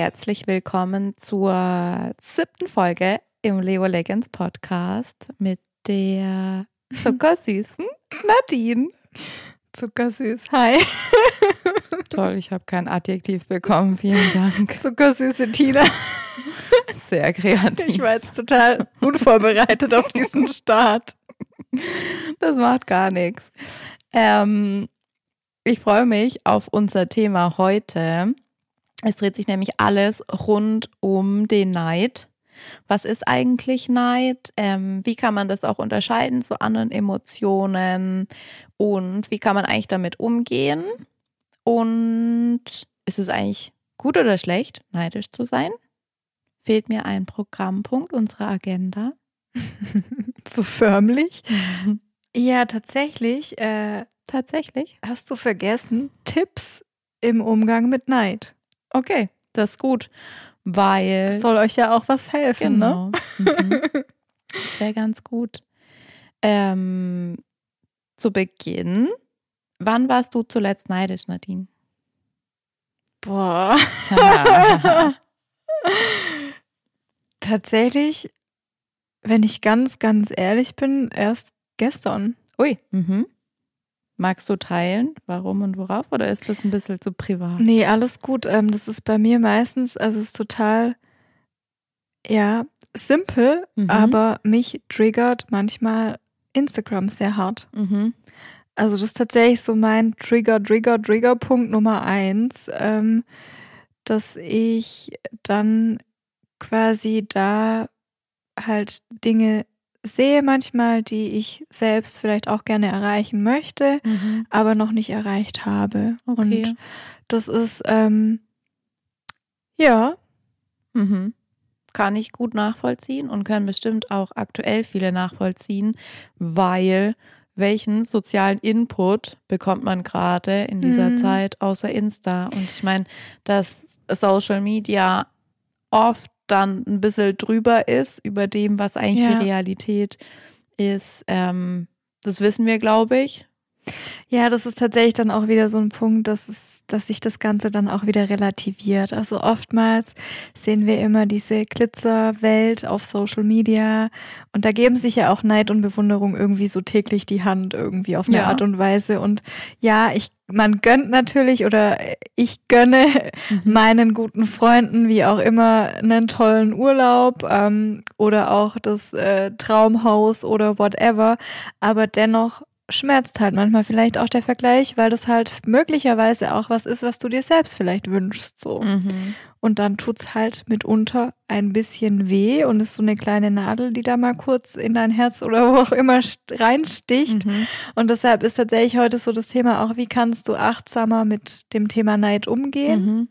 herzlich willkommen zur siebten Folge im Leo Legends Podcast mit der zuckersüßen Nadine. Zuckersüß. Hi. Toll, ich habe kein Adjektiv bekommen. Vielen Dank. Zuckersüße Tina. Sehr kreativ. Ich war jetzt total unvorbereitet auf diesen Start. Das macht gar nichts. Ähm, ich freue mich auf unser Thema heute. Es dreht sich nämlich alles rund um den Neid. Was ist eigentlich Neid? Ähm, wie kann man das auch unterscheiden zu anderen Emotionen? Und wie kann man eigentlich damit umgehen? Und ist es eigentlich gut oder schlecht, neidisch zu sein? Fehlt mir ein Programmpunkt unserer Agenda? so förmlich? Ja, tatsächlich. Äh, tatsächlich. Hast du vergessen, Tipps im Umgang mit Neid. Okay, das ist gut, weil. Das soll euch ja auch was helfen, ne? genau. ne? Mhm. Das wäre ganz gut. Ähm, zu Beginn, wann warst du zuletzt neidisch, Nadine? Boah. Tatsächlich, wenn ich ganz, ganz ehrlich bin, erst gestern. Ui. Mhm. Magst du teilen, warum und worauf, oder ist das ein bisschen zu privat? Nee, alles gut. Ähm, das ist bei mir meistens, also es ist total, ja, simpel, mhm. aber mich triggert manchmal Instagram sehr hart. Mhm. Also das ist tatsächlich so mein Trigger, Trigger, Trigger-Punkt Nummer eins, ähm, dass ich dann quasi da halt Dinge sehe manchmal, die ich selbst vielleicht auch gerne erreichen möchte, mhm. aber noch nicht erreicht habe. Okay. Und das ist, ähm, ja. Mhm. Kann ich gut nachvollziehen und können bestimmt auch aktuell viele nachvollziehen, weil welchen sozialen Input bekommt man gerade in dieser mhm. Zeit außer Insta? Und ich meine, dass Social Media oft dann ein bisschen drüber ist über dem, was eigentlich ja. die Realität ist. Ähm, das wissen wir, glaube ich. Ja, das ist tatsächlich dann auch wieder so ein Punkt, dass, es, dass sich das Ganze dann auch wieder relativiert. Also oftmals sehen wir immer diese Glitzerwelt auf Social Media und da geben sich ja auch Neid und Bewunderung irgendwie so täglich die Hand irgendwie auf eine ja. Art und Weise. Und ja, ich man gönnt natürlich oder ich gönne mhm. meinen guten Freunden wie auch immer einen tollen Urlaub ähm, oder auch das äh, Traumhaus oder whatever. Aber dennoch schmerzt halt manchmal vielleicht auch der Vergleich, weil das halt möglicherweise auch was ist, was du dir selbst vielleicht wünschst, so. Mhm. Und dann tut's halt mitunter ein bisschen weh und ist so eine kleine Nadel, die da mal kurz in dein Herz oder wo auch immer reinsticht. Mhm. Und deshalb ist tatsächlich heute so das Thema auch, wie kannst du achtsamer mit dem Thema Neid umgehen? Mhm.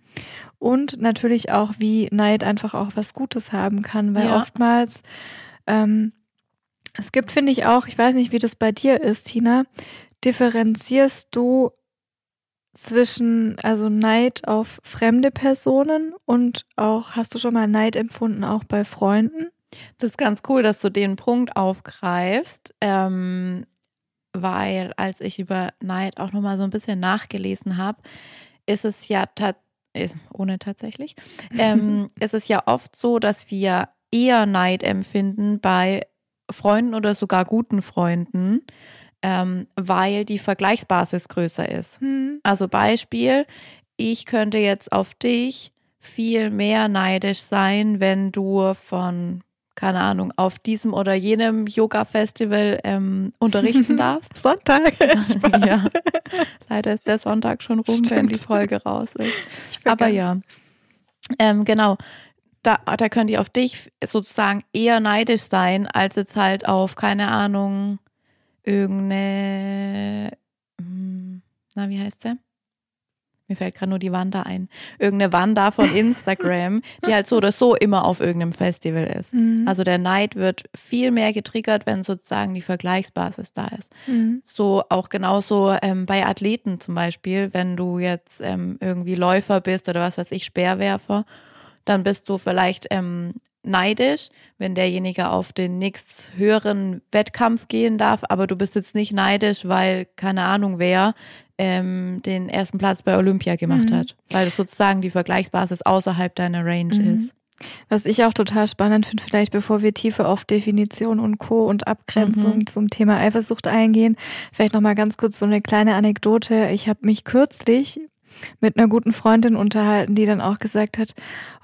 Und natürlich auch, wie Neid einfach auch was Gutes haben kann, weil ja. oftmals ähm, es gibt, finde ich auch, ich weiß nicht, wie das bei dir ist, Tina, differenzierst du zwischen, also Neid auf fremde Personen und auch, hast du schon mal Neid empfunden, auch bei Freunden? Das ist ganz cool, dass du den Punkt aufgreifst, ähm, weil als ich über Neid auch nochmal so ein bisschen nachgelesen habe, ist es ja ohne tatsächlich, ähm, ist es ja oft so, dass wir eher Neid empfinden bei Freunden oder sogar guten Freunden, ähm, weil die Vergleichsbasis größer ist. Mhm. Also Beispiel, ich könnte jetzt auf dich viel mehr neidisch sein, wenn du von, keine Ahnung, auf diesem oder jenem Yoga-Festival ähm, unterrichten darfst. Sonntag. Ja. Leider ist der Sonntag schon rum, Stimmt. wenn die Folge raus ist. Aber ja. Ähm, genau da, da könnt ihr auf dich sozusagen eher neidisch sein, als jetzt halt auf, keine Ahnung, irgendeine, hm, na, wie heißt der? Mir fällt gerade nur die Wanda ein. Irgendeine Wanda von Instagram, die halt so oder so immer auf irgendeinem Festival ist. Mhm. Also der Neid wird viel mehr getriggert, wenn sozusagen die Vergleichsbasis da ist. Mhm. So auch genauso ähm, bei Athleten zum Beispiel, wenn du jetzt ähm, irgendwie Läufer bist oder was weiß ich, Speerwerfer dann bist du vielleicht ähm, neidisch, wenn derjenige auf den nächst höheren Wettkampf gehen darf, aber du bist jetzt nicht neidisch, weil keine Ahnung wer ähm, den ersten Platz bei Olympia gemacht Mhm. hat, weil das sozusagen die Vergleichsbasis außerhalb deiner Range Mhm. ist. Was ich auch total spannend finde, vielleicht bevor wir tiefer auf Definition und Co. und Abgrenzung Mhm. zum Thema Eifersucht eingehen, vielleicht nochmal ganz kurz so eine kleine Anekdote. Ich habe mich kürzlich mit einer guten Freundin unterhalten, die dann auch gesagt hat,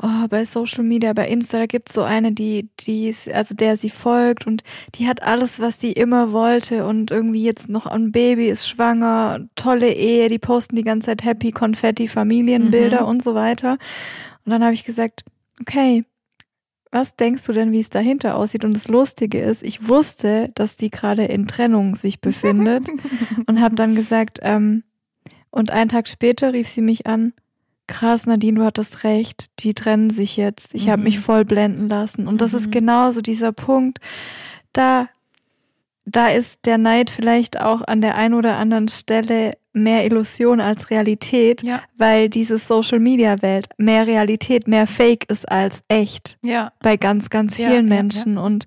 oh, bei Social Media, bei Insta, da gibt's so eine, die, die, also der sie folgt und die hat alles, was sie immer wollte und irgendwie jetzt noch ein Baby, ist schwanger, tolle Ehe, die posten die ganze Zeit Happy, Konfetti, Familienbilder Mhm. und so weiter. Und dann habe ich gesagt, okay, was denkst du denn, wie es dahinter aussieht? Und das Lustige ist, ich wusste, dass die gerade in Trennung sich befindet und habe dann gesagt, ähm, und einen Tag später rief sie mich an, krass, Nadine, du hattest recht, die trennen sich jetzt. Ich habe Mhm. mich voll blenden lassen. Und das Mhm. ist genauso dieser Punkt, da, da ist der Neid vielleicht auch an der einen oder anderen Stelle mehr Illusion als Realität, Ja. weil diese Social Media Welt mehr Realität, mehr Fake ist als echt Ja. bei ganz, ganz vielen ja, Menschen. Und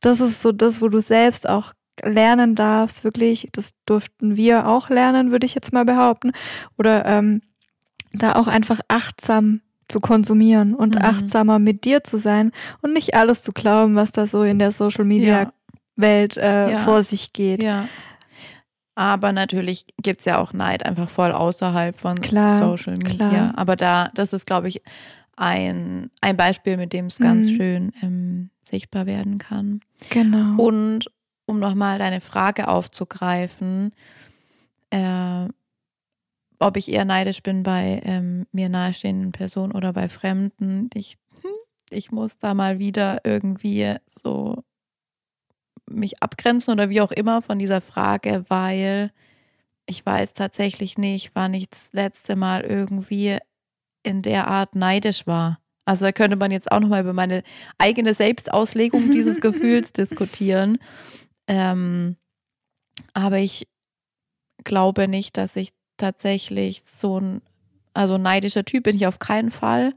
das ist so das, wo du selbst auch lernen darfst, wirklich, das durften wir auch lernen, würde ich jetzt mal behaupten. Oder ähm, da auch einfach achtsam zu konsumieren und Mhm. achtsamer mit dir zu sein und nicht alles zu glauben, was da so in der Social Media Ja. Welt äh, Ja. vor sich geht. Ja. Aber natürlich gibt's ja auch Neid einfach voll außerhalb von Klar, Social Media. klar. Aber da, das ist, glaube ich, ein, ein Beispiel, mit dem es ganz Mhm. schön ähm, sichtbar werden kann. Genau. Und um nochmal deine Frage aufzugreifen, äh, ob ich eher neidisch bin bei ähm, mir nahestehenden Personen oder bei Fremden, ich, hm, ich muss da mal wieder irgendwie so mich abgrenzen oder wie auch immer von dieser Frage, weil ich weiß tatsächlich nicht, wann ich das letzte Mal irgendwie in der Art neidisch war. Also da könnte man jetzt auch nochmal über meine eigene Selbstauslegung dieses Gefühls diskutieren. Ähm, aber ich glaube nicht, dass ich tatsächlich so ein, also neidischer Typ bin ich auf keinen Fall.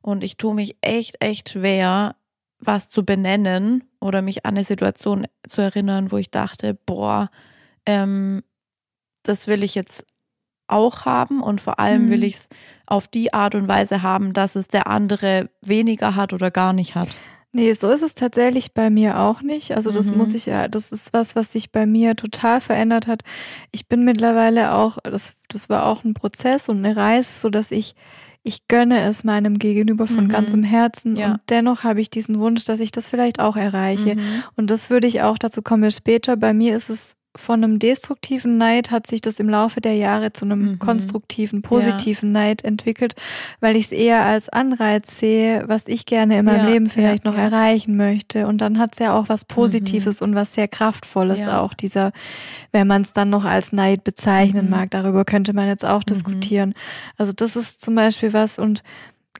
Und ich tue mich echt, echt schwer, was zu benennen oder mich an eine Situation zu erinnern, wo ich dachte, boah, ähm, das will ich jetzt auch haben und vor allem Mhm. will ich es auf die Art und Weise haben, dass es der andere weniger hat oder gar nicht hat. Nee, so ist es tatsächlich bei mir auch nicht. Also das Mhm. muss ich ja, das ist was, was sich bei mir total verändert hat. Ich bin mittlerweile auch, das, das war auch ein Prozess und eine Reise, so dass ich, ich gönne es meinem Gegenüber von Mhm. ganzem Herzen Ja. und dennoch habe ich diesen Wunsch, dass ich das vielleicht auch erreiche. Mhm. Und das würde ich auch, dazu kommen wir später. Bei mir ist es von einem destruktiven Neid hat sich das im Laufe der Jahre zu einem Mhm. konstruktiven, positiven Neid entwickelt, weil ich es eher als Anreiz sehe, was ich gerne in meinem Ja, Leben vielleicht ja, noch ja. erreichen möchte. Und dann hat es ja auch was Positives und was sehr Kraftvolles Ja. auch, dieser, wenn man es dann noch als Neid bezeichnen Mhm. mag, darüber könnte man jetzt auch diskutieren. Also das ist zum Beispiel was und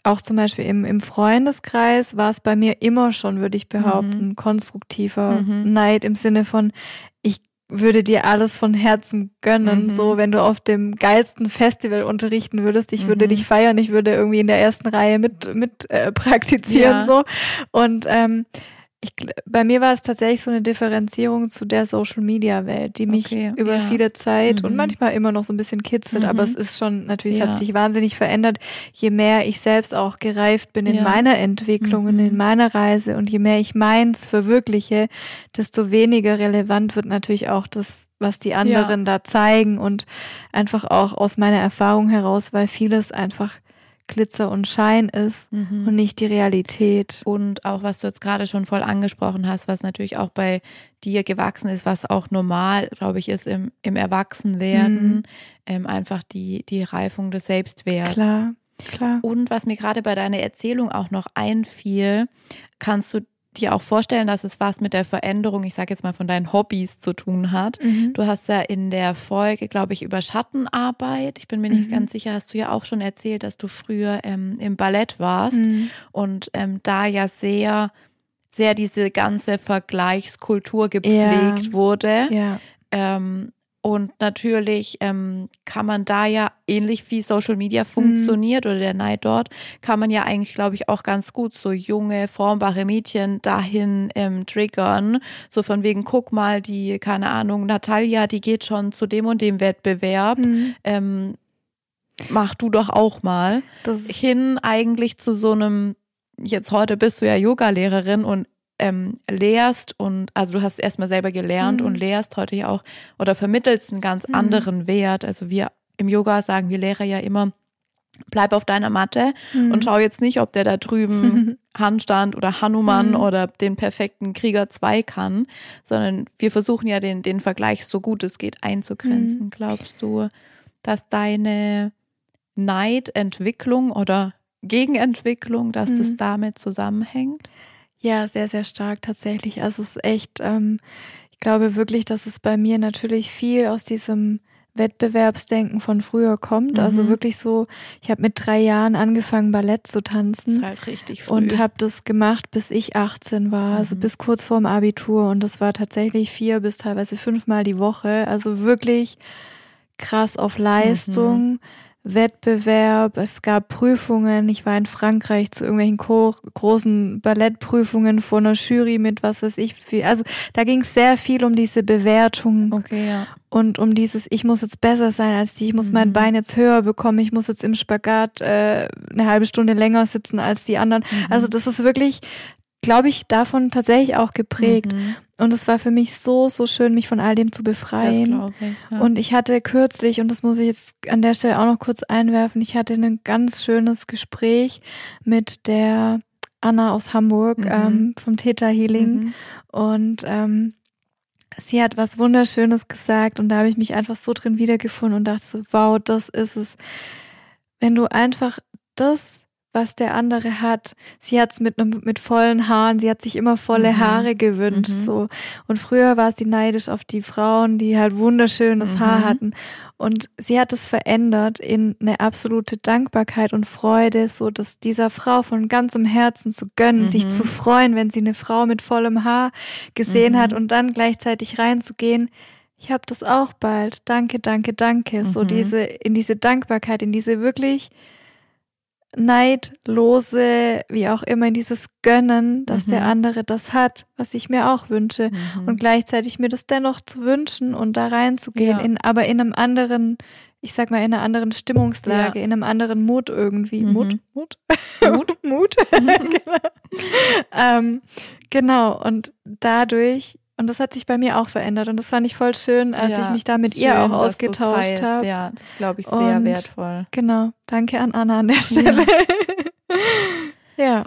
auch zum Beispiel im, im Freundeskreis war es bei mir immer schon, würde ich behaupten, konstruktiver Mhm. Neid im Sinne von, würde dir alles von Herzen gönnen, Mhm. so wenn du auf dem geilsten Festival unterrichten würdest, ich würde Mhm. dich feiern, ich würde irgendwie in der ersten Reihe mit, mit äh, praktizieren Ja. so und ähm, ich, bei mir war es tatsächlich so eine Differenzierung zu der Social Media Welt, die mich Okay, über ja. viele Zeit und Mhm. manchmal immer noch so ein bisschen kitzelt, Mhm. aber es ist schon natürlich, es Ja. hat sich wahnsinnig verändert, je mehr ich selbst auch gereift bin in Ja. meiner Entwicklung und Mhm. in meiner Reise und je mehr ich meins verwirkliche, desto weniger relevant wird natürlich auch das, was die anderen da zeigen und einfach auch aus meiner Erfahrung heraus, weil vieles einfach Glitzer und Schein ist Mhm. und nicht die Realität. Und auch, was du jetzt gerade schon voll angesprochen hast, was natürlich auch bei dir gewachsen ist, was auch normal, glaube ich, ist im, im Erwachsenwerden, Mhm. ähm, einfach die, die Reifung des Selbstwerts. Klar, klar. Und was mir gerade bei deiner Erzählung auch noch einfiel, kannst du dir auch vorstellen, dass es was mit der Veränderung, ich sage jetzt mal von deinen Hobbys zu tun hat. Mhm. Du hast ja in der Folge, glaube ich, über Schattenarbeit, ich bin mir nicht Mhm. ganz sicher, hast du ja auch schon erzählt, dass du früher ähm, im Ballett warst Mhm. und ähm, da ja sehr, sehr diese ganze Vergleichskultur gepflegt Ja. wurde. Ja. Ähm, Und natürlich ähm, kann man da ja ähnlich wie Social Media funktioniert mhm. oder der Neid dort, kann man ja eigentlich, glaube ich, auch ganz gut so junge, formbare Mädchen dahin ähm, triggern. So von wegen, guck mal, die, keine Ahnung, Natalia, die geht schon zu dem und dem Wettbewerb. Mhm. Ähm, mach du doch auch mal. Das hin eigentlich zu so einem, jetzt heute bist du ja Yoga-Lehrerin und ähm, lehrst und also du hast erstmal selber gelernt mhm. und lehrst heute ja auch oder vermittelst einen ganz mhm. anderen Wert. Also wir im Yoga sagen wir Lehrer ja immer, bleib auf deiner Matte mhm. und schau jetzt nicht, ob der da drüben Handstand oder Hanuman mhm. oder den perfekten Krieger 2 kann, sondern wir versuchen ja den, den Vergleich so gut es geht einzugrenzen. Mhm. Glaubst du, dass deine Neidentwicklung oder Gegenentwicklung, dass das mhm. damit zusammenhängt? Ja, sehr, sehr stark tatsächlich. Also es ist echt, ähm, ich glaube wirklich, dass es bei mir natürlich viel aus diesem Wettbewerbsdenken von früher kommt. Also mhm. Also wirklich so, ich habe mit drei Jahren angefangen, Ballett zu tanzen. Das ist halt richtig früh. Und habe das gemacht, bis ich 18 war, also mhm. also bis kurz vorm Abitur. Und das war tatsächlich vier bis teilweise fünfmal die Woche. Also wirklich krass auf Leistung. Mhm. Wettbewerb, es gab Prüfungen. Ich war in Frankreich zu irgendwelchen großen Ballettprüfungen vor einer Jury mit was weiß ich viel. Also da ging es sehr viel um diese Bewertung okay, ja. und um dieses, ich muss jetzt besser sein als die, ich muss mhm. mein Bein jetzt höher bekommen, ich muss jetzt im Spagat äh, eine halbe Stunde länger sitzen als die anderen. Mhm. Also das ist wirklich glaube ich, davon tatsächlich auch geprägt. Mhm. Und es war für mich so, so schön, mich von all dem zu befreien. Ich, ja. Und ich hatte kürzlich, und das muss ich jetzt an der Stelle auch noch kurz einwerfen, ich hatte ein ganz schönes Gespräch mit der Anna aus Hamburg mhm. ähm, vom Theta Healing. Mhm. Und ähm, sie hat was Wunderschönes gesagt und da habe ich mich einfach so drin wiedergefunden und dachte so, wow, das ist es. Wenn du einfach das was der andere hat. Sie hat es mit, mit vollen Haaren, sie hat sich immer volle mhm. Haare gewünscht. Mhm. So. Und früher war sie neidisch auf die Frauen, die halt wunderschönes mhm. Haar hatten. Und sie hat es verändert in eine absolute Dankbarkeit und Freude, so dass dieser Frau von ganzem Herzen zu gönnen, sich zu mhm. freuen, wenn sie eine Frau mit vollem Haar gesehen hat mhm. und dann gleichzeitig reinzugehen ich habe das auch bald. Danke, danke, danke. So mhm. diese, in diese Dankbarkeit, in diese wirklich neidlose, wie auch immer, in dieses Gönnen, dass mhm. der andere das hat, was ich mir auch wünsche. Mhm. Und gleichzeitig mir das dennoch zu wünschen und da reinzugehen, ja. in, aber in einem anderen, ich sag mal, in einer anderen Stimmungslage, ja. in einem anderen Mut irgendwie. Mhm. Mut? Mut? Mut? Mut? genau. ähm, genau. Und dadurch und das hat sich bei mir auch verändert. Und das fand ich voll schön, als ja, ich mich da mit schön, ihr auch ausgetauscht habe. Ja, das glaube ich sehr und wertvoll. Genau. Danke an Anna an der Stelle. Ja. ja.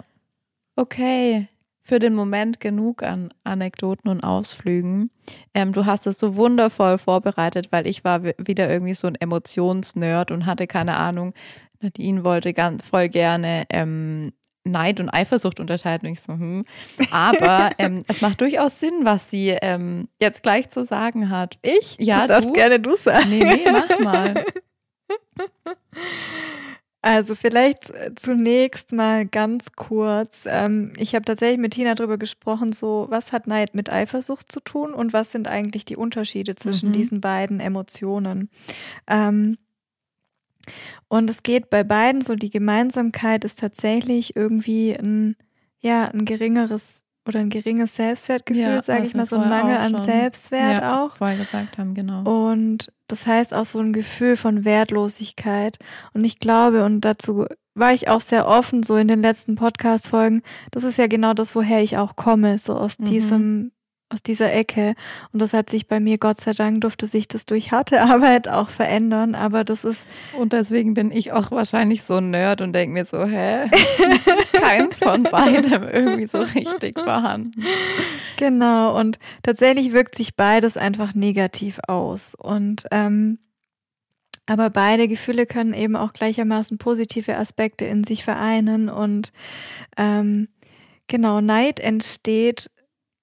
Okay. Für den Moment genug an Anekdoten und Ausflügen. Ähm, du hast es so wundervoll vorbereitet, weil ich war wieder irgendwie so ein Emotionsnerd und hatte keine Ahnung. Nadine wollte ganz voll gerne ähm, Neid und Eifersucht unterscheiden. Und ich so, hm. Aber ähm, es macht durchaus Sinn, was sie ähm, jetzt gleich zu sagen hat. Ich? Ja, das darfst gerne du sagen. Nee, nee, mach mal. Also vielleicht äh, zunächst mal ganz kurz. Ähm, ich habe tatsächlich mit Tina darüber gesprochen, so was hat Neid mit Eifersucht zu tun und was sind eigentlich die Unterschiede zwischen mhm. diesen beiden Emotionen. Ähm, und es geht bei beiden so, die Gemeinsamkeit ist tatsächlich irgendwie ein, ja, ein geringeres oder ein geringes Selbstwertgefühl, ja, sage ich mal, so ein Mangel an Selbstwert ja, auch. Vorher gesagt haben, genau. Und das heißt auch so ein Gefühl von Wertlosigkeit. Und ich glaube, und dazu war ich auch sehr offen, so in den letzten Podcast-Folgen, das ist ja genau das, woher ich auch komme, so aus mhm. diesem aus dieser Ecke. Und das hat sich bei mir, Gott sei Dank, durfte sich das durch harte Arbeit auch verändern. Aber das ist. Und deswegen bin ich auch wahrscheinlich so ein Nerd und denke mir so, hä? Keins von beidem irgendwie so richtig vorhanden. Genau. Und tatsächlich wirkt sich beides einfach negativ aus. Und ähm, aber beide Gefühle können eben auch gleichermaßen positive Aspekte in sich vereinen. Und ähm, genau, Neid entsteht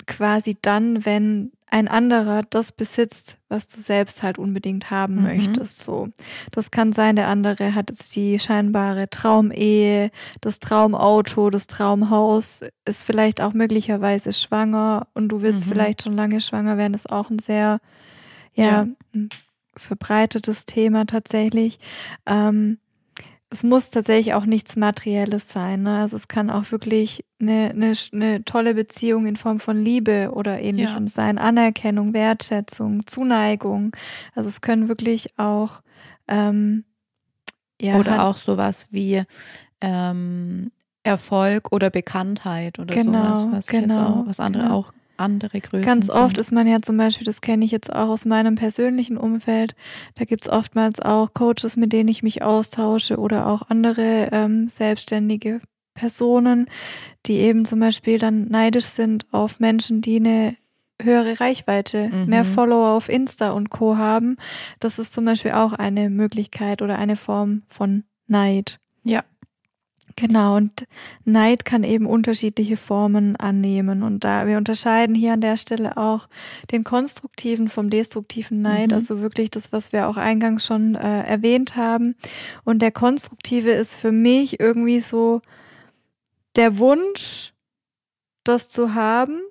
quasi dann, wenn ein anderer das besitzt, was du selbst halt unbedingt haben mhm. möchtest. So, das kann sein, der andere hat jetzt die scheinbare Traumehe, das Traumauto, das Traumhaus, ist vielleicht auch möglicherweise schwanger und du willst mhm. vielleicht schon lange schwanger werden, ist auch ein sehr ja, ja. verbreitetes Thema tatsächlich. Ähm, es muss tatsächlich auch nichts Materielles sein. Ne? Also es kann auch wirklich eine, eine, eine tolle Beziehung in Form von Liebe oder ähnlichem ja. sein, Anerkennung, Wertschätzung, Zuneigung. Also es können wirklich auch ähm, ja, oder auch sowas wie ähm, Erfolg oder Bekanntheit oder genau, sowas, was genau, jetzt auch, was andere genau. auch andere Größen Ganz sind. oft ist man ja zum Beispiel, das kenne ich jetzt auch aus meinem persönlichen Umfeld, da gibt es oftmals auch Coaches, mit denen ich mich austausche oder auch andere ähm, selbstständige Personen, die eben zum Beispiel dann neidisch sind auf Menschen, die eine höhere Reichweite, mhm. mehr Follower auf Insta und Co haben. Das ist zum Beispiel auch eine Möglichkeit oder eine Form von Neid. Genau, und Neid kann eben unterschiedliche Formen annehmen. Und da wir unterscheiden hier an der Stelle auch den konstruktiven vom destruktiven Neid, mhm. also wirklich das, was wir auch eingangs schon äh, erwähnt haben. Und der konstruktive ist für mich irgendwie so der Wunsch, das zu haben.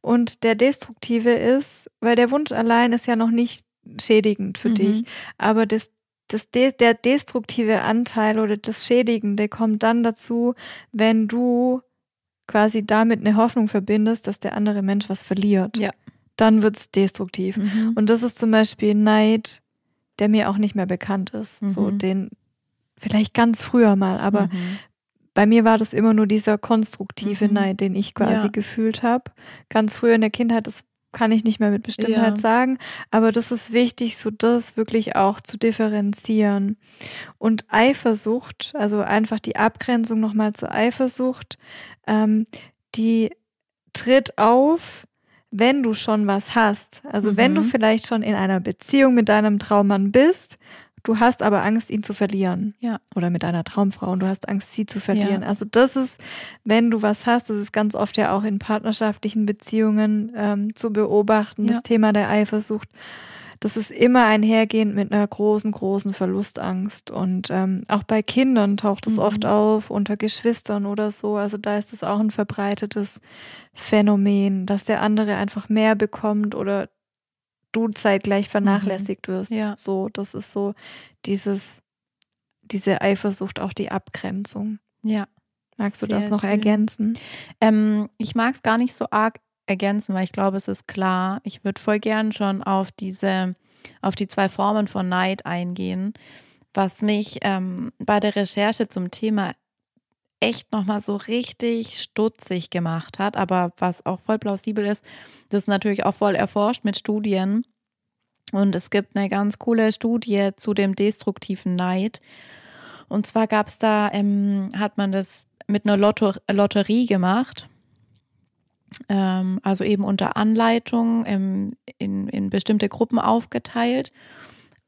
Und der destruktive ist, weil der Wunsch allein ist ja noch nicht schädigend für mhm. dich, aber das das De der destruktive Anteil oder das Schädigende kommt dann dazu, wenn du quasi damit eine Hoffnung verbindest, dass der andere Mensch was verliert. Ja. Dann wird es destruktiv. Mhm. Und das ist zum Beispiel Neid, der mir auch nicht mehr bekannt ist. Mhm. So den, vielleicht ganz früher mal, aber mhm. bei mir war das immer nur dieser konstruktive mhm. Neid, den ich quasi ja. gefühlt habe. Ganz früher in der Kindheit, das kann ich nicht mehr mit Bestimmtheit ja. sagen, aber das ist wichtig, so das wirklich auch zu differenzieren. Und Eifersucht, also einfach die Abgrenzung nochmal zur Eifersucht, ähm, die tritt auf, wenn du schon was hast. Also mhm. wenn du mhm. vielleicht schon in einer Beziehung mit deinem Traummann bist Du hast aber Angst, ihn zu verlieren. Ja. Oder mit einer Traumfrau und du hast Angst, sie zu verlieren. Ja. Also das ist, wenn du was hast, das ist ganz oft ja auch in partnerschaftlichen Beziehungen ähm, zu beobachten, ja. das Thema der Eifersucht. Das ist immer einhergehend mit einer großen, großen Verlustangst. Und ähm, auch bei Kindern taucht es mhm. oft auf, unter Geschwistern oder so. Also da ist es auch ein verbreitetes Phänomen, dass der andere einfach mehr bekommt oder du zeitgleich mhm. vernachlässigt wirst. Ja. So, das ist so dieses, diese Eifersucht, auch die Abgrenzung. Ja. Magst du Sehr das noch schön. ergänzen? Ähm, ich mag es gar nicht so arg ergänzen, weil ich glaube, es ist klar. Ich würde voll gern schon auf diese, auf die zwei Formen von Neid eingehen. Was mich ähm, bei der Recherche zum Thema echt nochmal so richtig stutzig gemacht hat, aber was auch voll plausibel ist, das ist natürlich auch voll erforscht mit Studien. Und es gibt eine ganz coole Studie zu dem destruktiven Neid. Und zwar gab es da, ähm, hat man das mit einer Lotto Lotterie gemacht. Ähm, also eben unter Anleitung ähm, in, in bestimmte Gruppen aufgeteilt.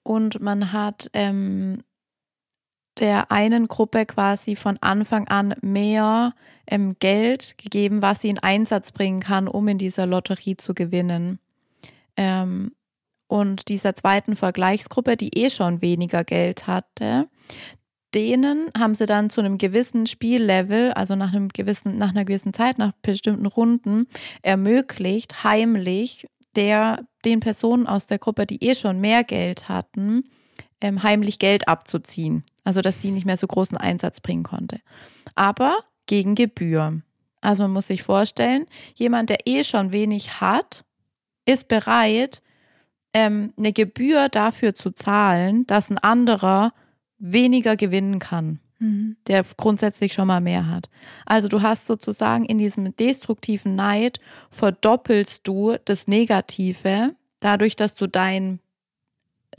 Und man hat ähm, der einen Gruppe quasi von Anfang an mehr ähm, Geld gegeben, was sie in Einsatz bringen kann, um in dieser Lotterie zu gewinnen. Ähm, und dieser zweiten Vergleichsgruppe, die eh schon weniger Geld hatte, denen haben sie dann zu einem gewissen Spiellevel, also nach einem gewissen, nach einer gewissen Zeit, nach bestimmten Runden, ermöglicht, heimlich der, den Personen aus der Gruppe, die eh schon mehr Geld hatten, ähm, heimlich Geld abzuziehen. Also, dass die nicht mehr so großen Einsatz bringen konnte. Aber gegen Gebühr. Also, man muss sich vorstellen, jemand, der eh schon wenig hat, ist bereit, ähm, eine Gebühr dafür zu zahlen, dass ein anderer weniger gewinnen kann, mhm. der grundsätzlich schon mal mehr hat. Also du hast sozusagen in diesem destruktiven Neid verdoppelst du das Negative, dadurch, dass du dein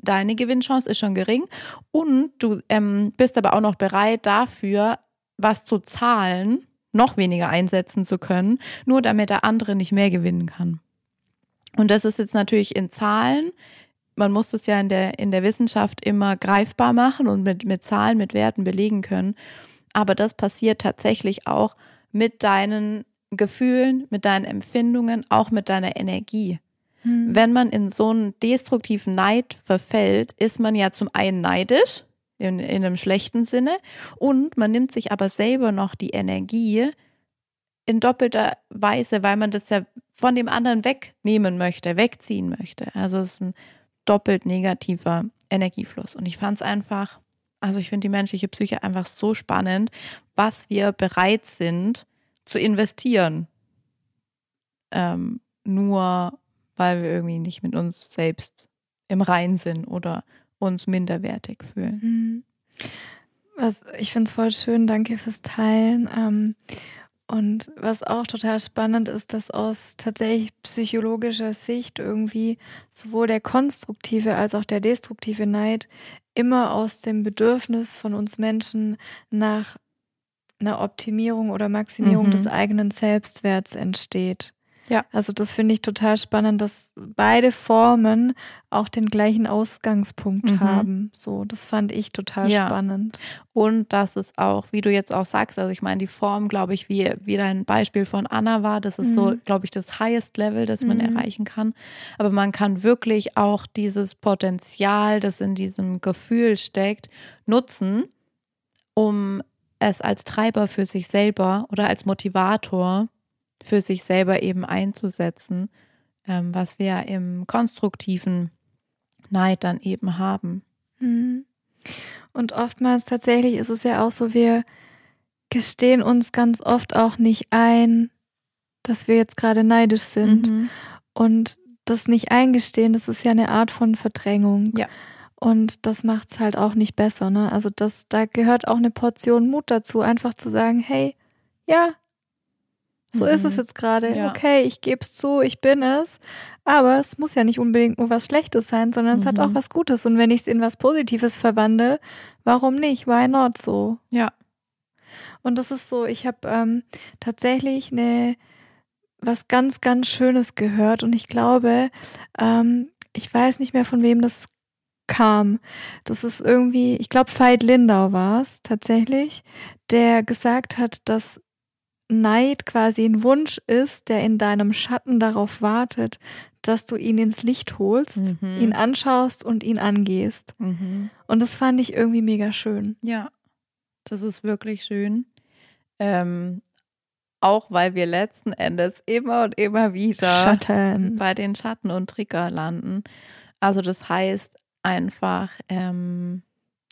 deine Gewinnchance ist schon gering und du ähm, bist aber auch noch bereit dafür, was zu zahlen, noch weniger einsetzen zu können, nur damit der andere nicht mehr gewinnen kann. Und das ist jetzt natürlich in Zahlen. Man muss es ja in der, in der Wissenschaft immer greifbar machen und mit, mit Zahlen, mit Werten belegen können. Aber das passiert tatsächlich auch mit deinen Gefühlen, mit deinen Empfindungen, auch mit deiner Energie. Hm. Wenn man in so einen destruktiven Neid verfällt, ist man ja zum einen neidisch, in, in einem schlechten Sinne, und man nimmt sich aber selber noch die Energie in doppelter Weise, weil man das ja von dem anderen wegnehmen möchte, wegziehen möchte. Also es ist ein doppelt negativer Energiefluss. Und ich fand es einfach, also ich finde die menschliche Psyche einfach so spannend, was wir bereit sind zu investieren. Ähm, nur weil wir irgendwie nicht mit uns selbst im Rein sind oder uns minderwertig fühlen. Mhm. Was, ich finde es voll schön, danke fürs Teilen. Ähm, und was auch total spannend ist, dass aus tatsächlich psychologischer Sicht irgendwie sowohl der konstruktive als auch der destruktive Neid immer aus dem Bedürfnis von uns Menschen nach einer Optimierung oder Maximierung mhm. des eigenen Selbstwerts entsteht. Ja. Also das finde ich total spannend, dass beide Formen auch den gleichen Ausgangspunkt mhm. haben. So, das fand ich total ja. spannend. Und das ist auch, wie du jetzt auch sagst, also ich meine, die Form, glaube ich, wie, wie dein Beispiel von Anna war, das ist mhm. so, glaube ich, das highest Level, das man mhm. erreichen kann. Aber man kann wirklich auch dieses Potenzial, das in diesem Gefühl steckt, nutzen, um es als Treiber für sich selber oder als Motivator für sich selber eben einzusetzen, ähm, was wir im konstruktiven Neid dann eben haben. Mhm. Und oftmals tatsächlich ist es ja auch so, wir gestehen uns ganz oft auch nicht ein, dass wir jetzt gerade neidisch sind. Mhm. Und das nicht eingestehen, das ist ja eine Art von Verdrängung. Ja. Und das macht es halt auch nicht besser. Ne? Also das, da gehört auch eine Portion Mut dazu, einfach zu sagen, hey, ja, so mhm. ist es mhm. jetzt gerade. Ja. Okay, ich gebe es zu, ich bin es. Aber es muss ja nicht unbedingt nur was Schlechtes sein, sondern mhm. es hat auch mhm. was Gutes. Und wenn ich es in was Positives verwandle, warum nicht? Why not so? Ja. Und das ist so, ich habe ähm, tatsächlich eine was ganz, ganz Schönes gehört. Und ich glaube, ähm, ich weiß nicht mehr, von wem das kam. Das ist irgendwie, ich glaube, Veit Lindau war es tatsächlich, der gesagt hat, dass Neid quasi ein Wunsch ist, der in deinem Schatten darauf wartet, dass du ihn ins Licht holst, mhm. ihn anschaust und ihn angehst. Mhm. Und das fand ich irgendwie mega schön. Ja, das ist wirklich schön. Ähm, auch weil wir letzten Endes immer und immer wieder Schatten. bei den Schatten und Trigger landen. Also das heißt einfach, ähm,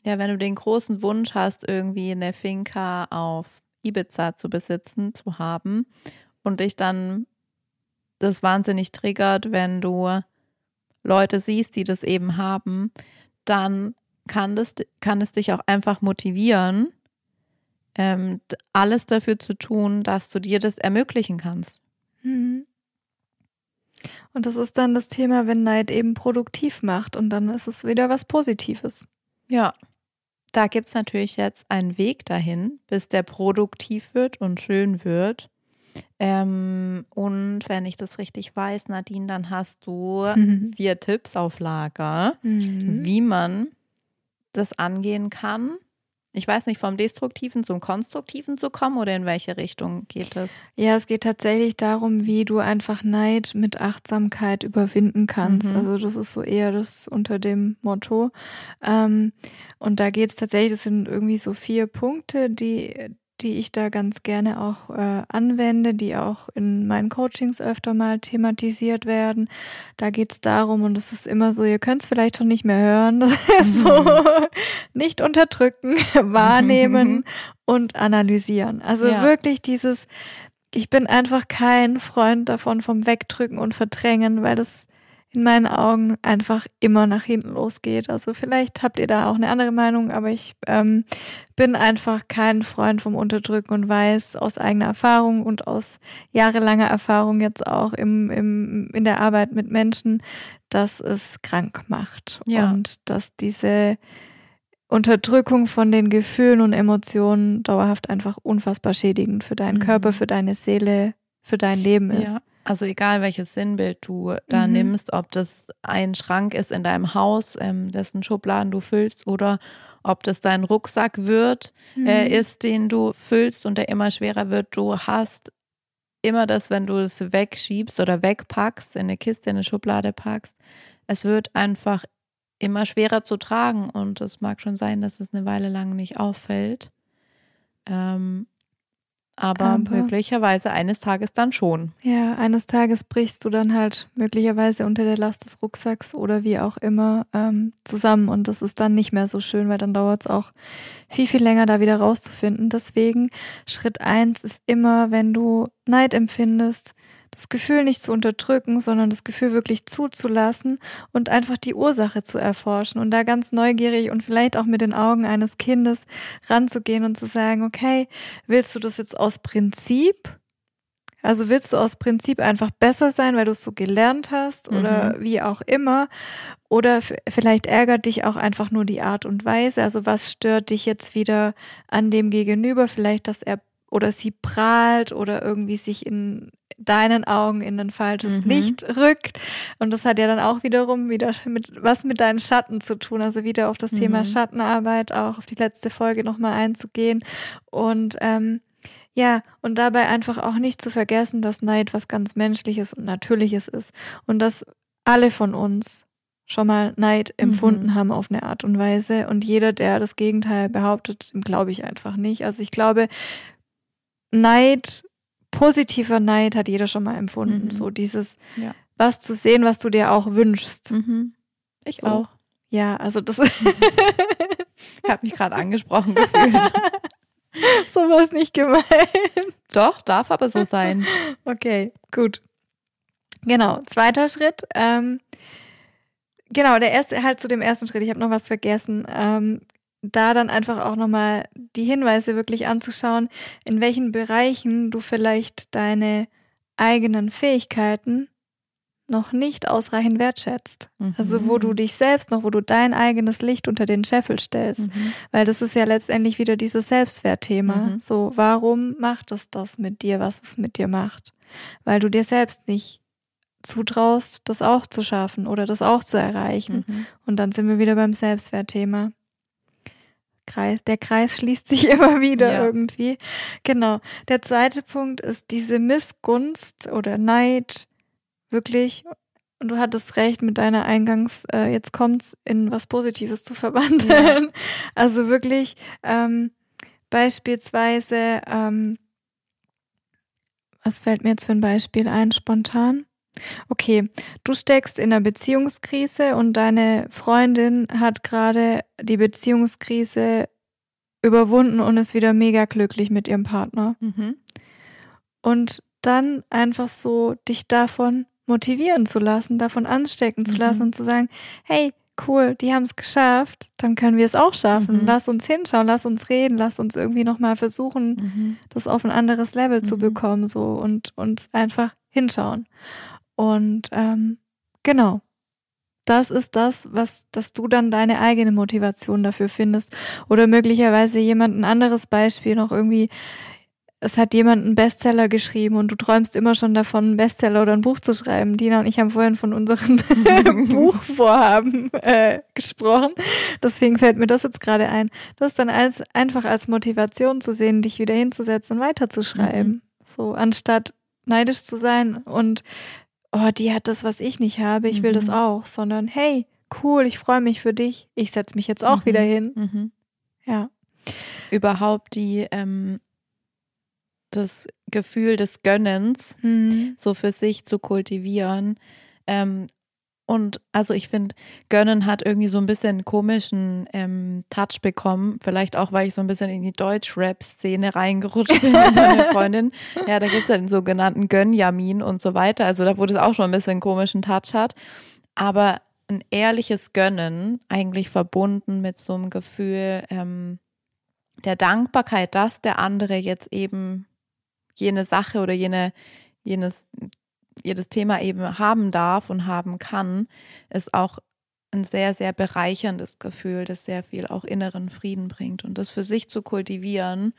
ja, wenn du den großen Wunsch hast, irgendwie eine Finca auf Ibiza zu besitzen, zu haben und dich dann das wahnsinnig triggert, wenn du Leute siehst, die das eben haben, dann kann, das, kann es dich auch einfach motivieren, ähm, alles dafür zu tun, dass du dir das ermöglichen kannst. Mhm. Und das ist dann das Thema, wenn Neid eben produktiv macht und dann ist es wieder was Positives. Ja da gibt es natürlich jetzt einen Weg dahin, bis der produktiv wird und schön wird. Ähm, und wenn ich das richtig weiß, Nadine, dann hast du mhm. vier Tipps auf Lager, mhm. wie man das angehen kann, ich weiß nicht, vom Destruktiven zum Konstruktiven zu kommen oder in welche Richtung geht es? Ja, es geht tatsächlich darum, wie du einfach Neid mit Achtsamkeit überwinden kannst. Mhm. Also das ist so eher das unter dem Motto. Ähm, und da geht es tatsächlich, das sind irgendwie so vier Punkte, die, die ich da ganz gerne auch äh, anwende, die auch in meinen Coachings öfter mal thematisiert werden. Da geht es darum, und es ist immer so, ihr könnt es vielleicht schon nicht mehr hören, das ist so, mhm. nicht unterdrücken, wahrnehmen und analysieren. Also ja. wirklich dieses, ich bin einfach kein Freund davon vom Wegdrücken und Verdrängen, weil das in meinen Augen einfach immer nach hinten losgeht. Also vielleicht habt ihr da auch eine andere Meinung, aber ich ähm, bin einfach kein Freund vom Unterdrücken und weiß aus eigener Erfahrung und aus jahrelanger Erfahrung jetzt auch im, im, in der Arbeit mit Menschen, dass es krank macht ja. und dass diese Unterdrückung von den Gefühlen und Emotionen dauerhaft einfach unfassbar schädigend für deinen mhm. Körper, für deine Seele, für dein Leben ist. Ja. Also egal welches Sinnbild du da mhm. nimmst, ob das ein Schrank ist in deinem Haus, ähm, dessen Schubladen du füllst, oder ob das dein Rucksack wird, mhm. äh, ist, den du füllst und der immer schwerer wird. Du hast immer das, wenn du es wegschiebst oder wegpackst, in eine Kiste, in eine Schublade packst, es wird einfach immer schwerer zu tragen und es mag schon sein, dass es eine Weile lang nicht auffällt. Ähm, aber, Aber- möglicherweise eines Tages dann schon. Ja, eines Tages brichst du dann halt möglicherweise unter der Last des Rucksacks oder wie auch immer ähm, zusammen und das ist dann nicht mehr so schön, weil dann dauert es auch viel, viel länger, da wieder rauszufinden. Deswegen Schritt eins ist immer, wenn du Neid empfindest, das Gefühl nicht zu unterdrücken, sondern das Gefühl wirklich zuzulassen und einfach die Ursache zu erforschen und da ganz neugierig und vielleicht auch mit den Augen eines Kindes ranzugehen und zu sagen, okay, willst du das jetzt aus Prinzip? Also willst du aus Prinzip einfach besser sein, weil du es so gelernt hast oder wie auch immer? Oder vielleicht ärgert dich auch einfach nur die Art und Weise. Also was stört dich jetzt wieder an dem Gegenüber? Vielleicht, dass er oder sie prahlt oder irgendwie sich in deinen Augen in ein falsches Mhm. Licht rückt. Und das hat ja dann auch wiederum wieder mit, was mit deinen Schatten zu tun. Also wieder auf das Thema Mhm. Schattenarbeit, auch auf die letzte Folge nochmal einzugehen. Und ähm, ja, und dabei einfach auch nicht zu vergessen, dass Neid was ganz Menschliches und Natürliches ist. Und dass alle von uns schon mal Neid empfunden Mhm. haben auf eine Art und Weise. Und jeder, der das Gegenteil behauptet, dem glaube ich einfach nicht. Also ich glaube, Neid, positiver Neid hat jeder schon mal empfunden. Mhm. So dieses, Ja. was zu sehen, was du dir auch wünschst. Mhm. Ich So. auch. Ja, also das Ich habe mich gerade angesprochen gefühlt. sowas nicht gemeint. Doch, darf aber so sein. Okay, gut. Genau, zweiter Schritt. Ähm, genau, der erste, halt zu dem ersten Schritt, ich habe noch was vergessen. Ähm, da dann einfach auch nochmal die Hinweise wirklich anzuschauen, in welchen Bereichen du vielleicht deine eigenen Fähigkeiten noch nicht ausreichend wertschätzt. Also wo du dich selbst noch, wo du dein eigenes Licht unter den Scheffel stellst. Mhm. Weil das ist ja letztendlich wieder dieses Selbstwertthema. Mhm. So, warum macht es das mit dir, was es mit dir macht? Weil du dir selbst nicht zutraust, das auch zu schaffen oder das auch zu erreichen. Mhm. Und dann sind wir wieder beim Selbstwertthema. Kreis, der Kreis schließt sich immer wieder Ja. irgendwie. Genau. Der zweite Punkt ist diese Missgunst oder Neid wirklich. Und du hattest recht mit deiner Eingangs, äh, jetzt kommt's in was Positives zu verwandeln. Also wirklich ähm, beispielsweise, ähm, was fällt mir jetzt für ein Beispiel ein spontan? Okay, du steckst in einer Beziehungskrise und deine Freundin hat gerade die Beziehungskrise überwunden und ist wieder mega glücklich mit ihrem Partner. Mhm. Und dann einfach so dich davon motivieren zu lassen, davon anstecken zu Mhm. lassen und zu sagen, hey, cool, die haben es geschafft, dann können wir es auch schaffen. Mhm. Lass uns hinschauen, lass uns reden, lass uns irgendwie nochmal versuchen, Mhm. das auf ein anderes Level zu Mhm. bekommen, so und uns einfach hinschauen. Und ähm, genau, das ist das, was, dass du dann deine eigene Motivation dafür findest. Oder möglicherweise jemand ein anderes Beispiel noch irgendwie. Es hat jemand einen Bestseller geschrieben und du träumst immer schon davon, einen Bestseller oder ein Buch zu schreiben. Dina und ich haben vorhin von unseren Buchvorhaben äh, gesprochen. Deswegen fällt mir das jetzt gerade ein. Das dann als, einfach als Motivation zu sehen, dich wieder hinzusetzen und weiterzuschreiben. Mhm. So, anstatt neidisch zu sein und oh, die hat das, was ich nicht habe, ich will das Mhm. auch, sondern hey, cool, ich freue mich für dich, ich setze mich jetzt auch Mhm. wieder hin. Mhm. Ja. Überhaupt die, ähm, das Gefühl des Gönnens Mhm. so für sich zu kultivieren. Ähm, und also ich finde, Gönnen hat irgendwie so ein bisschen einen komischen ähm, Touch bekommen. Vielleicht auch, weil ich so ein bisschen in die Deutsch-Rap-Szene reingerutscht bin mit meiner Freundin. Ja, da gibt es ja den sogenannten Gönjamin und so weiter. Also da, wo das auch schon ein bisschen einen komischen Touch hat. Aber ein ehrliches Gönnen, eigentlich verbunden mit so einem Gefühl ähm, der Dankbarkeit, dass der andere jetzt eben jene Sache oder jene, jenes, jedes Thema eben haben darf und haben kann, ist auch ein sehr, sehr bereicherndes Gefühl, das sehr viel auch inneren Frieden bringt. Und das für sich zu kultivieren,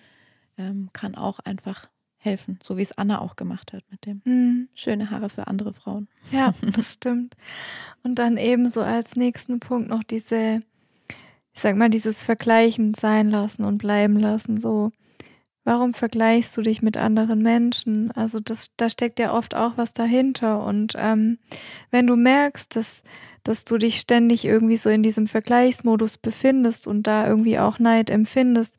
ähm, kann auch einfach helfen, so wie es Anna auch gemacht hat mit dem Mhm. schöne Haare für andere Frauen. Ja, das stimmt. Und dann eben so als nächsten Punkt noch diese, ich sag mal, dieses Vergleichen sein lassen und bleiben lassen. So, Warum vergleichst du dich mit anderen Menschen? Also das, da steckt ja oft auch was dahinter. Und ähm, wenn du merkst, dass, dass du dich ständig irgendwie so in diesem Vergleichsmodus befindest und da irgendwie auch Neid empfindest,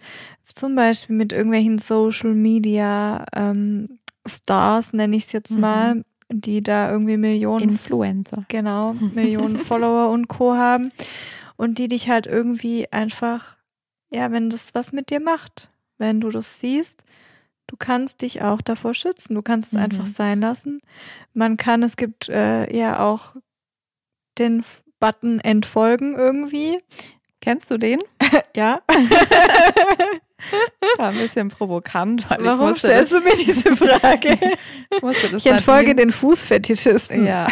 zum Beispiel mit irgendwelchen Social Media ähm, Stars, nenne ich es jetzt mhm. mal, die da irgendwie Millionen Influencer. Genau, Millionen Follower und Co. haben und die dich halt irgendwie einfach, ja, wenn das was mit dir macht, wenn du das siehst, du kannst dich auch davor schützen. Du kannst es mhm. einfach sein lassen. Man kann, es gibt äh, ja auch den Button entfolgen irgendwie. Kennst du den? ja. War ein bisschen provokant. Weil Warum stellst du mir diese Frage? ich, ich entfolge Nadine, den Fußfetischisten. Ja.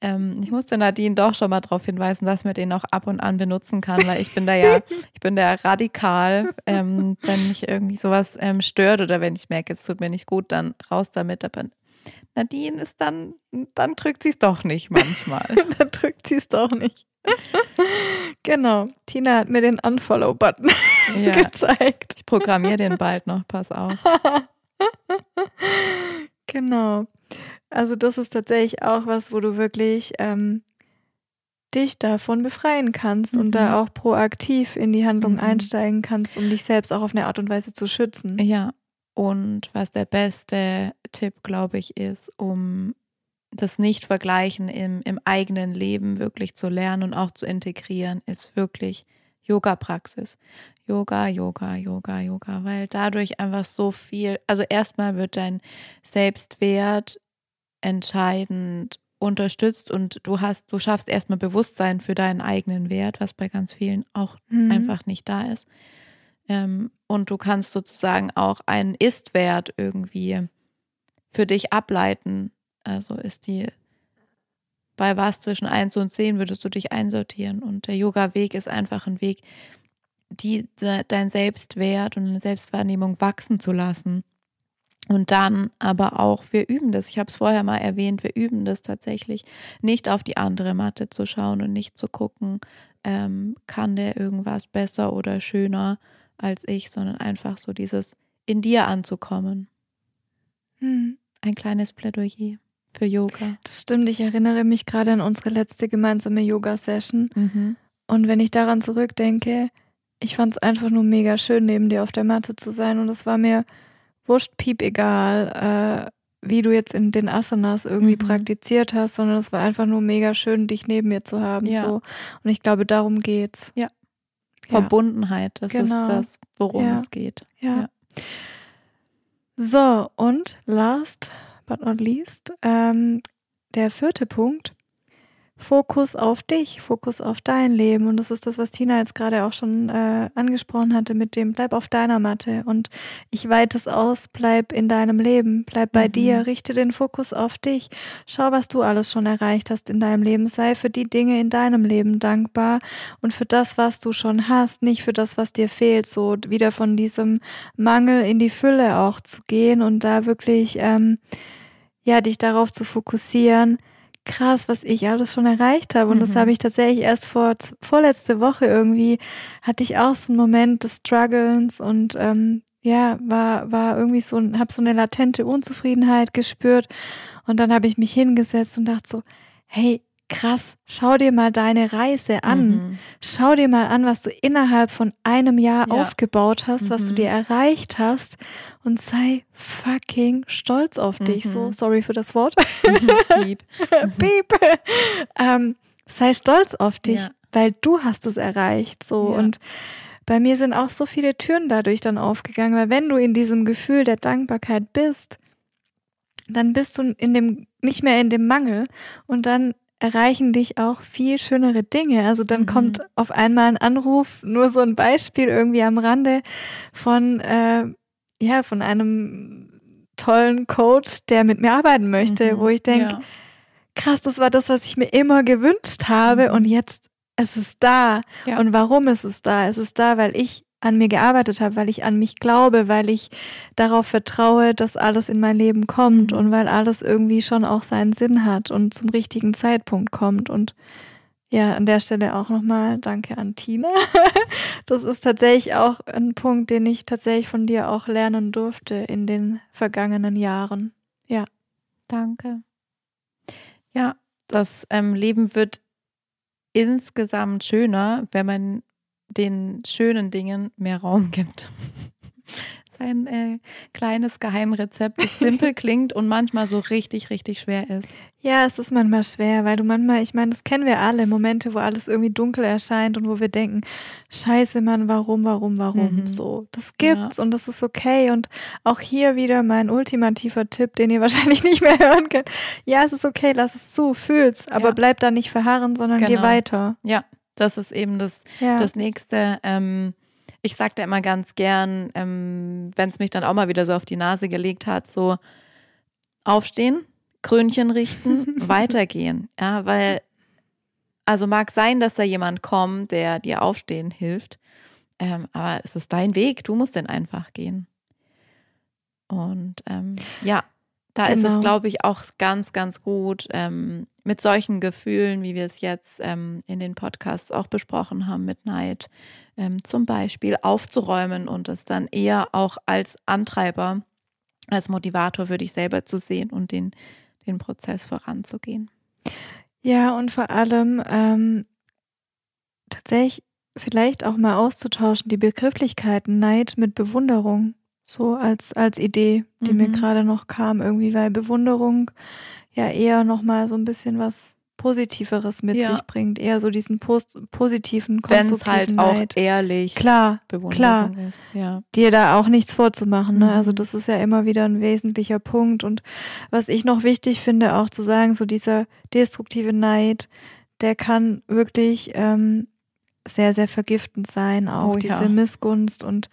ähm, ich musste Nadine doch schon mal darauf hinweisen, dass man den auch ab und an benutzen kann, weil ich bin da ja, ich bin da radikal. Ähm, wenn mich irgendwie sowas ähm, stört oder wenn ich merke, es tut mir nicht gut, dann raus damit. Aber Nadine ist dann, dann drückt sie es doch nicht manchmal. dann drückt sie es doch nicht. genau. Tina hat mir den Unfollow-Button ja. gezeigt. Ich programmiere den bald noch, pass auf. genau. Also das ist tatsächlich auch was, wo du wirklich ähm, dich davon befreien kannst mhm. und da mhm. auch proaktiv in die Handlung mhm. einsteigen kannst, um dich selbst auch auf eine Art und Weise zu schützen. Ja. Und was der beste Tipp, glaube ich, ist, um das Nicht-Vergleichen im, im eigenen Leben wirklich zu lernen und auch zu integrieren, ist wirklich Yoga-Praxis. Yoga, Yoga, Yoga, Yoga, weil dadurch einfach so viel, also erstmal wird dein Selbstwert entscheidend unterstützt und du hast, du schaffst erstmal Bewusstsein für deinen eigenen Wert, was bei ganz vielen auch mhm. einfach nicht da ist. Ähm, und du kannst sozusagen auch einen Ist-Wert irgendwie für dich ableiten. Also ist die bei was zwischen 1 und 10 würdest du dich einsortieren. Und der Yoga-Weg ist einfach ein Weg, die, dein Selbstwert und deine Selbstwahrnehmung wachsen zu lassen. Und dann aber auch, wir üben das. Ich habe es vorher mal erwähnt, wir üben das tatsächlich, nicht auf die andere Matte zu schauen und nicht zu gucken, ähm, kann der irgendwas besser oder schöner als ich, sondern einfach so dieses in dir anzukommen. Hm. Ein kleines Plädoyer für Yoga. Das stimmt, ich erinnere mich gerade an unsere letzte gemeinsame Yoga-Session. Mhm. Und wenn ich daran zurückdenke, ich fand es einfach nur mega schön, neben dir auf der Matte zu sein. Und es war mir wurscht, piep egal, äh, wie du jetzt in den Asanas irgendwie mhm. praktiziert hast, sondern es war einfach nur mega schön, dich neben mir zu haben. Ja. So. Und ich glaube, darum geht's. Ja. Verbundenheit, das genau. ist das, worum ja. es geht. Ja. ja. So, und last but not least, ähm, der vierte Punkt Fokus auf dich, Fokus auf dein Leben. Und das ist das, was Tina jetzt gerade auch schon äh, angesprochen hatte mit dem Bleib auf deiner Matte. Und ich weite es aus, bleib in deinem Leben, bleib bei mhm. dir, richte den Fokus auf dich. Schau, was du alles schon erreicht hast in deinem Leben. Sei für die Dinge in deinem Leben dankbar und für das, was du schon hast, nicht für das, was dir fehlt. So wieder von diesem Mangel in die Fülle auch zu gehen und da wirklich, ähm, ja, dich darauf zu fokussieren krass, was ich alles schon erreicht habe. Und mhm. das habe ich tatsächlich erst vor vorletzte Woche irgendwie, hatte ich auch so einen Moment des Strugglens und ähm, ja, war, war irgendwie so, habe so eine latente Unzufriedenheit gespürt. Und dann habe ich mich hingesetzt und dachte so, hey, krass, schau dir mal deine Reise an. Mhm. Schau dir mal an, was du innerhalb von einem Jahr ja. aufgebaut hast, mhm. was du mhm. dir erreicht hast und sei fucking stolz auf mhm. dich. So, sorry für das Wort. Mhm. Piep. Piep. ähm, sei stolz auf dich, ja. weil du hast es erreicht. So ja. und bei mir sind auch so viele Türen dadurch dann aufgegangen, weil wenn du in diesem Gefühl der Dankbarkeit bist, dann bist du in dem nicht mehr in dem Mangel und dann erreichen dich auch viel schönere Dinge. Also dann mhm. kommt auf einmal ein Anruf, nur so ein Beispiel irgendwie am Rande von, äh, ja, von einem tollen Coach, der mit mir arbeiten möchte, mhm. wo ich denke, ja. krass, das war das, was ich mir immer gewünscht habe mhm. und jetzt es ist da. Ja. Und warum ist es da? Es ist da, weil ich an mir gearbeitet habe, weil ich an mich glaube, weil ich darauf vertraue, dass alles in mein Leben kommt mhm. und weil alles irgendwie schon auch seinen Sinn hat und zum richtigen Zeitpunkt kommt. Und Ja, an der Stelle auch nochmal danke an Tina. Das ist tatsächlich auch ein Punkt, den ich tatsächlich von dir auch lernen durfte in den vergangenen Jahren. Ja. Danke. Ja, das ähm, Leben wird insgesamt schöner, wenn man den schönen Dingen mehr Raum gibt. Ein äh, kleines Geheimrezept, das simpel klingt und manchmal so richtig, richtig schwer ist. Ja, es ist manchmal schwer, weil du manchmal, ich meine, das kennen wir alle, Momente, wo alles irgendwie dunkel erscheint und wo wir denken, scheiße, Mann, warum, warum, warum? Mhm. So, das gibt's ja. und das ist okay. Und auch hier wieder mein ultimativer Tipp, den ihr wahrscheinlich nicht mehr hören könnt. Ja, es ist okay, lass es zu, fühl's, aber ja. bleib da nicht verharren, sondern genau. geh weiter. Ja, das ist eben das, ja. das nächste. Ähm, ich sagte immer ganz gern, ähm, wenn es mich dann auch mal wieder so auf die Nase gelegt hat, so aufstehen, Krönchen richten, weitergehen. Ja, weil, also mag sein, dass da jemand kommt, der dir aufstehen hilft, ähm, aber es ist dein Weg, du musst den einfach gehen. Und ähm, ja, da genau. ist es, genau. glaube ich, auch ganz, ganz gut, ähm, mit solchen Gefühlen, wie wir es jetzt ähm, in den Podcasts auch besprochen haben, mit Neid ähm, zum Beispiel aufzuräumen und es dann eher auch als Antreiber, als Motivator für dich selber zu sehen und den den Prozess voranzugehen. Ja, und vor allem ähm, tatsächlich vielleicht auch mal auszutauschen, die Begrifflichkeiten Neid mit Bewunderung, so als, als Idee, die mhm. mir gerade noch kam, irgendwie, weil Bewunderung ja eher nochmal so ein bisschen was Positiveres mit ja. sich bringt, eher so diesen post positiven, konstruktiven Wenn es halt auch ehrlich klar, klar, ist. Ja. Dir da auch nichts vorzumachen. Ne? Also mhm. Also das ist ja immer wieder ein wesentlicher Punkt. Und was ich noch wichtig finde, auch zu sagen, so dieser destruktive Neid, der kann wirklich ähm, sehr, sehr vergiftend sein, auch oh, diese ja. Missgunst. Und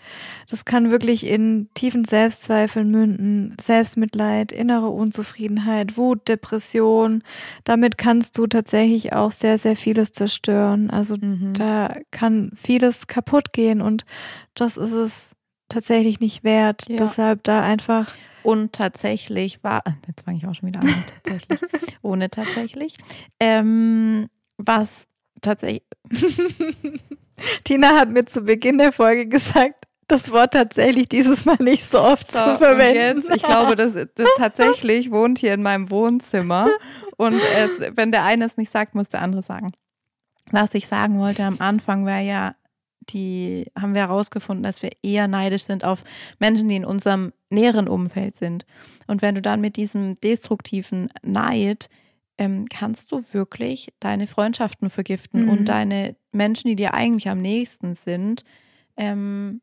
das kann wirklich in tiefen Selbstzweifeln münden, Selbstmitleid, innere Unzufriedenheit, Wut, Depression. Damit kannst du tatsächlich auch sehr, sehr vieles zerstören. Also mhm. da kann vieles kaputt gehen und das ist es tatsächlich nicht wert. Ja. Deshalb da einfach. Und tatsächlich war, jetzt fange ich auch schon wieder an, tatsächlich, ohne tatsächlich. Ähm, was tatsächlich. Tina hat mir zu Beginn der Folge gesagt, das Wort tatsächlich dieses Mal nicht so oft so, zu verwenden. Jetzt, ich glaube, das, das, tatsächlich wohnt hier in meinem Wohnzimmer und es, wenn der eine es nicht sagt, muss der andere sagen. Was ich sagen wollte am Anfang war ja, die haben wir herausgefunden, dass wir eher neidisch sind auf Menschen, die in unserem näheren Umfeld sind. Und wenn du dann mit diesem destruktiven Neid ähm, kannst du wirklich deine Freundschaften vergiften mhm. und deine Menschen, die dir eigentlich am nächsten sind, ähm,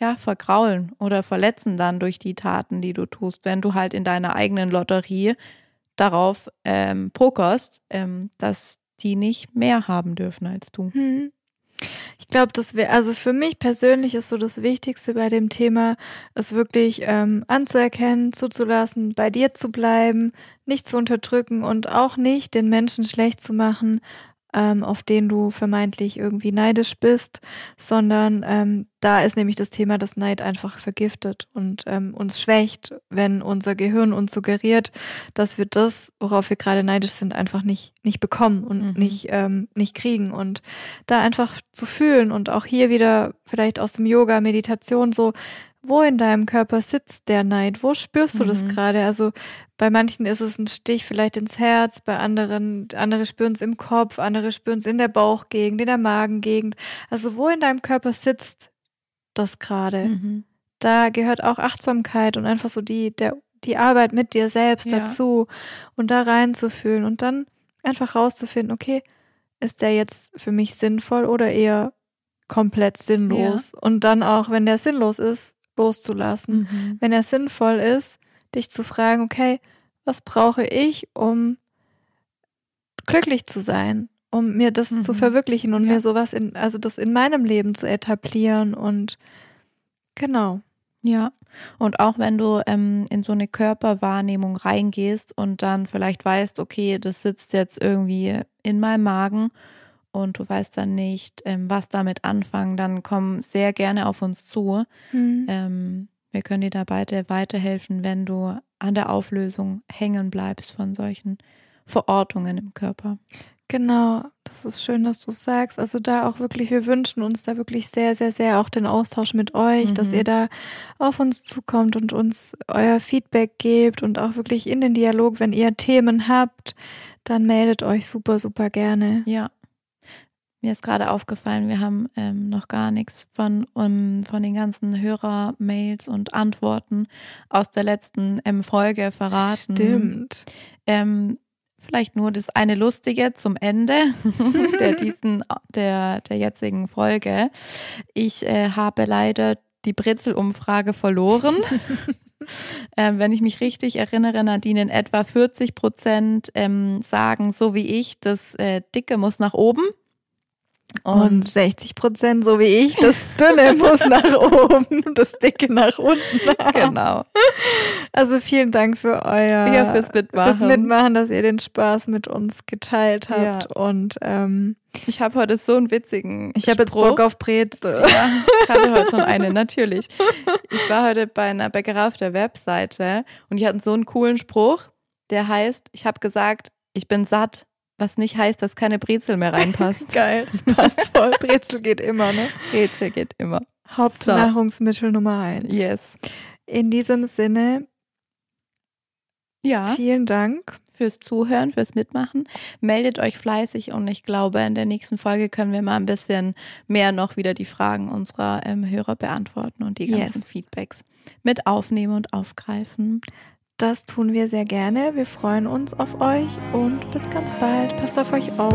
ja, vergraulen oder verletzen dann durch die Taten, die du tust, wenn du halt in deiner eigenen Lotterie darauf ähm, pokerst, ähm, dass die nicht mehr haben dürfen als du. Mhm. Ich glaube, das wäre, also für mich persönlich ist so das Wichtigste bei dem Thema, es wirklich ähm, anzuerkennen, zuzulassen, bei dir zu bleiben, nicht zu unterdrücken und auch nicht den Menschen schlecht zu machen, ähm, auf den du vermeintlich irgendwie neidisch bist, sondern ähm, da ist nämlich das Thema, dass Neid einfach vergiftet und ähm, uns schwächt, wenn unser Gehirn uns suggeriert, dass wir das, worauf wir gerade neidisch sind, einfach nicht, nicht bekommen und mhm. nicht, ähm, nicht kriegen. Und da einfach zu fühlen und auch hier wieder vielleicht aus dem Yoga, Meditation so, wo in deinem Körper sitzt der Neid? Wo spürst du mhm. das gerade? Also bei manchen ist es ein Stich vielleicht ins Herz, bei anderen, andere spüren es im Kopf, andere spüren es in der Bauchgegend, in der Magengegend. Also wo in deinem Körper sitzt das gerade? Mhm. Da gehört auch Achtsamkeit und einfach so die, der, die Arbeit mit dir selbst ja. dazu und da reinzufühlen und dann einfach rauszufinden, okay, ist der jetzt für mich sinnvoll oder eher komplett sinnlos? Ja. Und dann auch, wenn der sinnlos ist, loszulassen. Mhm. Wenn er sinnvoll ist, dich zu fragen, okay, was brauche ich, um glücklich zu sein, um mir das mhm. zu verwirklichen und ja. mir sowas in, also das in meinem Leben zu etablieren und genau. Ja, und auch wenn du ähm, in so eine Körperwahrnehmung reingehst und dann vielleicht weißt, okay, das sitzt jetzt irgendwie in meinem Magen und du weißt dann nicht, ähm, was damit anfangen, dann komm sehr gerne auf uns zu. Mhm. Ähm, wir können dir da beide weiterhelfen, wenn du an der Auflösung hängen bleibst von solchen Verortungen im Körper. Genau, das ist schön, dass du sagst. Also da auch wirklich, wir wünschen uns da wirklich sehr, sehr, sehr auch den Austausch mit euch, mhm. dass ihr da auf uns zukommt und uns euer Feedback gebt und auch wirklich in den Dialog, wenn ihr Themen habt, dann meldet euch super, super gerne. Ja. Mir ist gerade aufgefallen, wir haben ähm, noch gar nichts von, um, von den ganzen Hörer-Mails und Antworten aus der letzten ähm, Folge verraten. Stimmt. Ähm, vielleicht nur das eine Lustige zum Ende der diesen der der jetzigen Folge. Ich äh, habe leider die Britzel-Umfrage verloren. ähm, wenn ich mich richtig erinnere, Nadine, in etwa 40 Prozent ähm, sagen, so wie ich, das äh, Dicke muss nach oben. Und, und 60 Prozent, so wie ich, das Dünne muss nach oben, das Dicke nach unten. Genau. Also vielen Dank für euer ja, fürs Mitmachen. fürs Mitmachen, dass ihr den Spaß mit uns geteilt habt. Ja. Und ähm, ich habe heute so einen witzigen. Ich habe jetzt Bock auf Brezel. Ja, ich hatte heute schon eine, natürlich. Ich war heute bei einer Bäckerei auf der Webseite und die hatten so einen coolen Spruch, der heißt: Ich habe gesagt, ich bin satt was nicht heißt, dass keine Brezel mehr reinpasst. Geil, das passt voll. Brezel geht immer, ne? Brezel geht immer. Hauptnahrungsmittel so. Nummer eins. Yes. In diesem Sinne, ja. Vielen Dank fürs Zuhören, fürs Mitmachen. Meldet euch fleißig und ich glaube, in der nächsten Folge können wir mal ein bisschen mehr noch wieder die Fragen unserer ähm, Hörer beantworten und die ganzen yes. Feedbacks mit aufnehmen und aufgreifen. Das tun wir sehr gerne. Wir freuen uns auf euch und bis ganz bald. Passt auf euch auf.